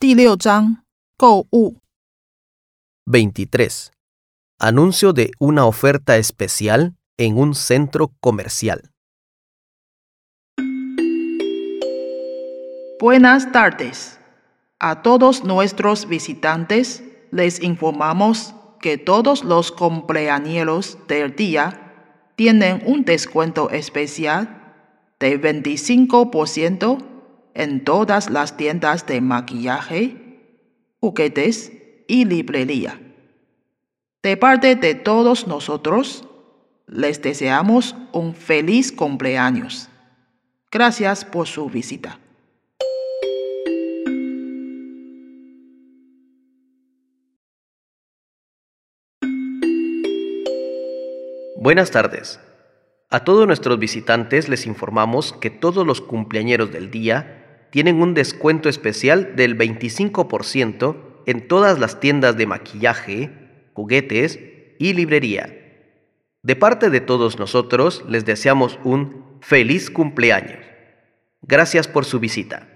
第六章购物 23. Anuncio de una oferta especial en un centro comercial. Buenas tardes. A todos nuestros visitantes les informamos que todos los cumpleañeros del día tienen un descuento especial de 25% en todas las tiendas de maquillaje, juguetes y librería. De parte de todos nosotros, les deseamos un feliz cumpleaños. Gracias por su visita. Buenas tardes. A todos nuestros visitantes les informamos que todos los cumpleañeros del día tienen un descuento especial del 25% en todas las tiendas de maquillaje, juguetes y librería. De parte de todos nosotros les deseamos un feliz cumpleaños. Gracias por su visita.